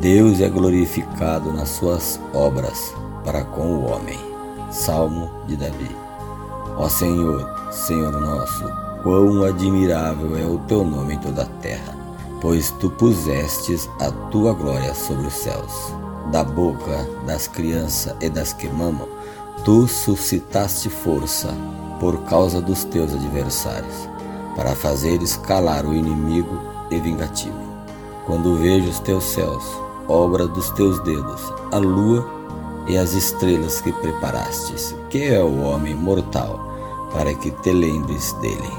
Deus é glorificado nas suas obras para com o homem. Salmo de Davi. Ó Senhor, Senhor nosso, quão admirável é o teu nome em toda a terra, pois tu pusestes a tua glória sobre os céus. Da boca das crianças e das que mamam, tu suscitaste força por causa dos teus adversários, para fazer escalar o inimigo e vingativo. Quando vejo os teus céus, obra dos teus dedos, a lua e as estrelas que preparastes, que é o homem mortal, para que te lembres dele,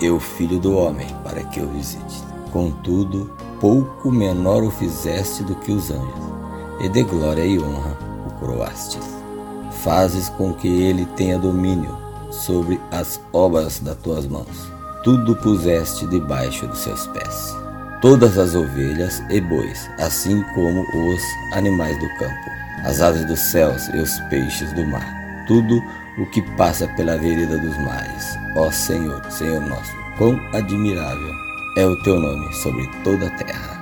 e o filho do homem, para que o visite. Contudo, pouco menor o fizeste do que os anjos, e de glória e honra o coroastes. Fazes com que ele tenha domínio sobre as obras das tuas mãos. Tudo puseste debaixo dos seus pés. Todas as ovelhas e bois, assim como os animais do campo, as aves dos céus e os peixes do mar. Tudo o que passa pela vereda dos mares. Ó Senhor, Senhor nosso, quão admirável é o teu nome sobre toda a terra.